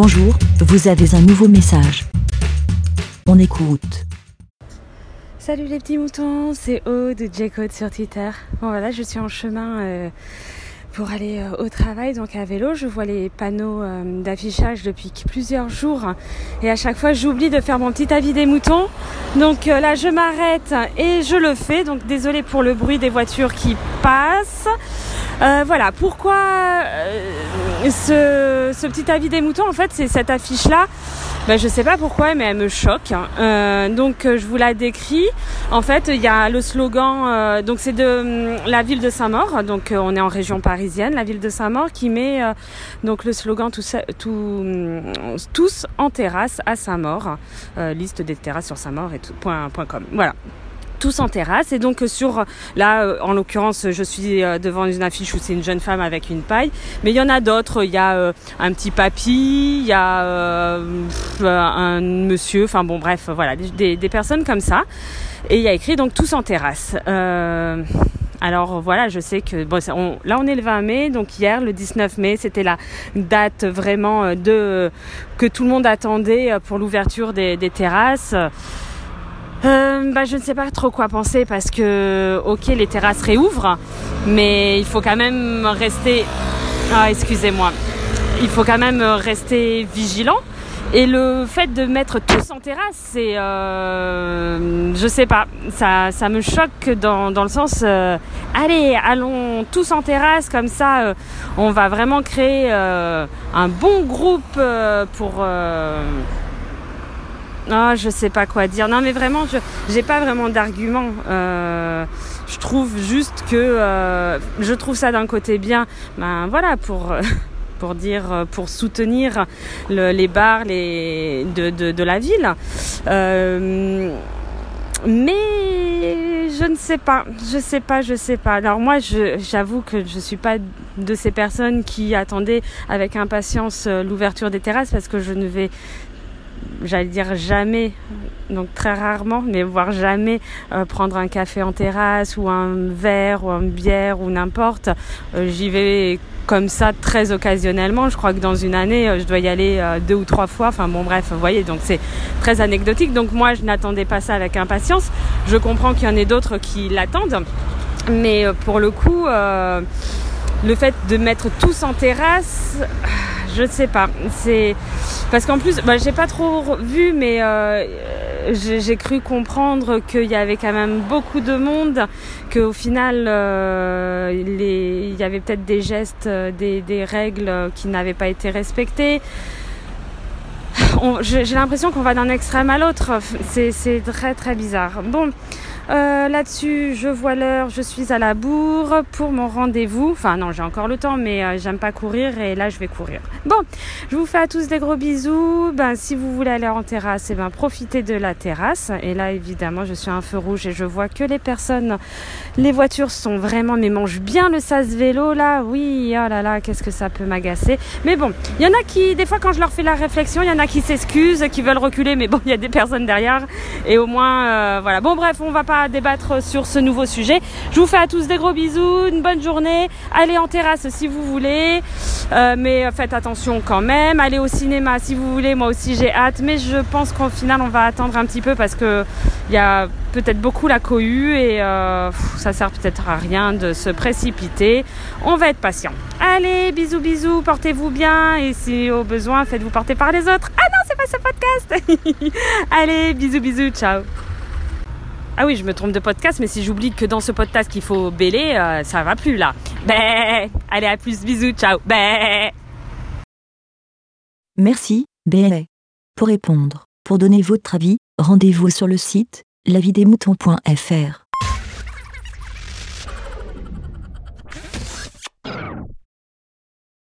Bonjour, vous avez un nouveau message. On écoute. Salut les petits moutons, c'est Aude de J-Code sur Twitter. Bon voilà, je suis en chemin euh, pour aller euh, au travail, donc à vélo. Je vois les panneaux euh, d'affichage depuis plusieurs jours et à chaque fois j'oublie de faire mon petit avis des moutons. Donc là je m'arrête et je le fais. Donc désolé pour le bruit des voitures qui passent. Voilà, pourquoi ce, ce, petit avis des moutons En fait, c'est cette affiche-là? Ben, je sais pas pourquoi, mais elle me choque. Hein. Euh, donc euh, je vous la décris. En fait, il y a le slogan. Euh, donc c'est de hum, la ville de Saint-Maur. Donc on est en région parisienne, la ville de Saint-Maur, qui met donc le slogan tout, hum, tous en terrasse à Saint-Maur. liste des terrasses sur Saint-Maur et tout, point, point com. Voilà tous en terrasse. Et donc sur là, euh, en l'occurrence, je suis euh, devant une affiche où c'est une jeune femme avec une paille. Mais il y en a d'autres. Il y a euh, un petit papy, il y a un monsieur. Enfin bon, bref, voilà, des, personnes comme ça. Et il y a écrit donc tous en terrasse. alors voilà, je sais que bon, là on est le 20 mai, donc hier le 19 mai, c'était la date vraiment de que tout le monde attendait pour l'ouverture des terrasses. Euh, bah, je ne sais pas trop quoi penser parce que, ok, les terrasses réouvrent, mais il faut quand même rester. Ah, excusez-moi. Il faut quand même rester vigilant. Et le fait de mettre tous en terrasse, c'est, euh, je sais pas, ça, ça me choque dans, dans le sens, euh, allez, allons tous en terrasse comme ça, euh, on va vraiment créer un bon groupe pour ah, je sais pas quoi dire. Non, mais vraiment, je j'ai pas vraiment d'argument. Euh, je trouve juste que euh, je trouve ça d'un côté bien. Ben voilà pour. pour dire, pour soutenir le, les bars de, de, la ville. Euh, mais je ne sais pas, je sais pas, je sais pas. Alors moi, j'avoue que je suis pas de ces personnes qui attendaient avec impatience l'ouverture des terrasses parce que je ne vais j'allais dire jamais, donc très rarement, mais voire jamais euh, prendre un café en terrasse ou un verre ou une bière ou n'importe. Euh, j'y vais comme ça très occasionnellement. Je crois que dans une année, euh, je dois y aller deux ou trois fois. Enfin bon, bref, vous voyez, donc c'est très anecdotique. Donc moi, je n'attendais pas ça avec impatience. Je comprends qu'il y en ait d'autres qui l'attendent, mais pour le coup, le fait de mettre tous en terrasse, je ne sais pas. C'est parce qu'en plus, bah, j'ai pas trop vu, mais euh, j'ai cru comprendre qu'il y avait quand même beaucoup de monde, qu'au final, euh, il y avait peut-être des gestes, euh, des, des règles qui n'avaient pas été respectées. J'ai l'impression qu'on va d'un extrême à l'autre. C'est très très bizarre. Bon, euh, là-dessus, je vois l'heure, je suis à la bourre pour mon rendez-vous. Enfin non, j'ai encore le temps, mais euh, j'aime pas courir et là je vais courir. Bon, je vous fais à tous des gros bisous. Ben si vous voulez aller en terrasse, eh ben profitez de la terrasse. Et là évidemment, je suis un feu rouge et je vois que les personnes, les voitures sont vraiment mais mangent bien le sas vélo là. Oui, oh là là, qu'est-ce que ça peut m'agacer. Mais bon, il y en a qui, des fois quand je leur fais la réflexion, il y en a qui s'excusent, qui veulent reculer, mais bon, il y a des personnes derrière et au moins euh, voilà. Bon bref, on va pas débattre sur ce nouveau sujet. Je vous fais à tous des gros bisous, une bonne journée. Allez en terrasse si vous voulez, euh, mais faites attention quand même. Allez au cinéma si vous voulez. Moi aussi j'ai hâte, mais je pense qu'au final on va attendre un petit peu parce que il y a peut-être beaucoup la cohue et euh, ça sert peut-être à rien de se précipiter. On va être patient. Allez, bisous bisous, portez-vous bien et si au besoin faites-vous porter par les autres. Ah non, c'est pas ce podcast. Allez, bisous bisous, ciao. Ah oui, je me trompe de podcast, mais si j'oublie que dans ce podcast qu'il faut bêler, euh, ça va plus là. Bé Allez, à plus, bisous, ciao. Bé Merci, Bé. Pour répondre, pour donner votre avis, rendez-vous sur le site lavidemouton.fr.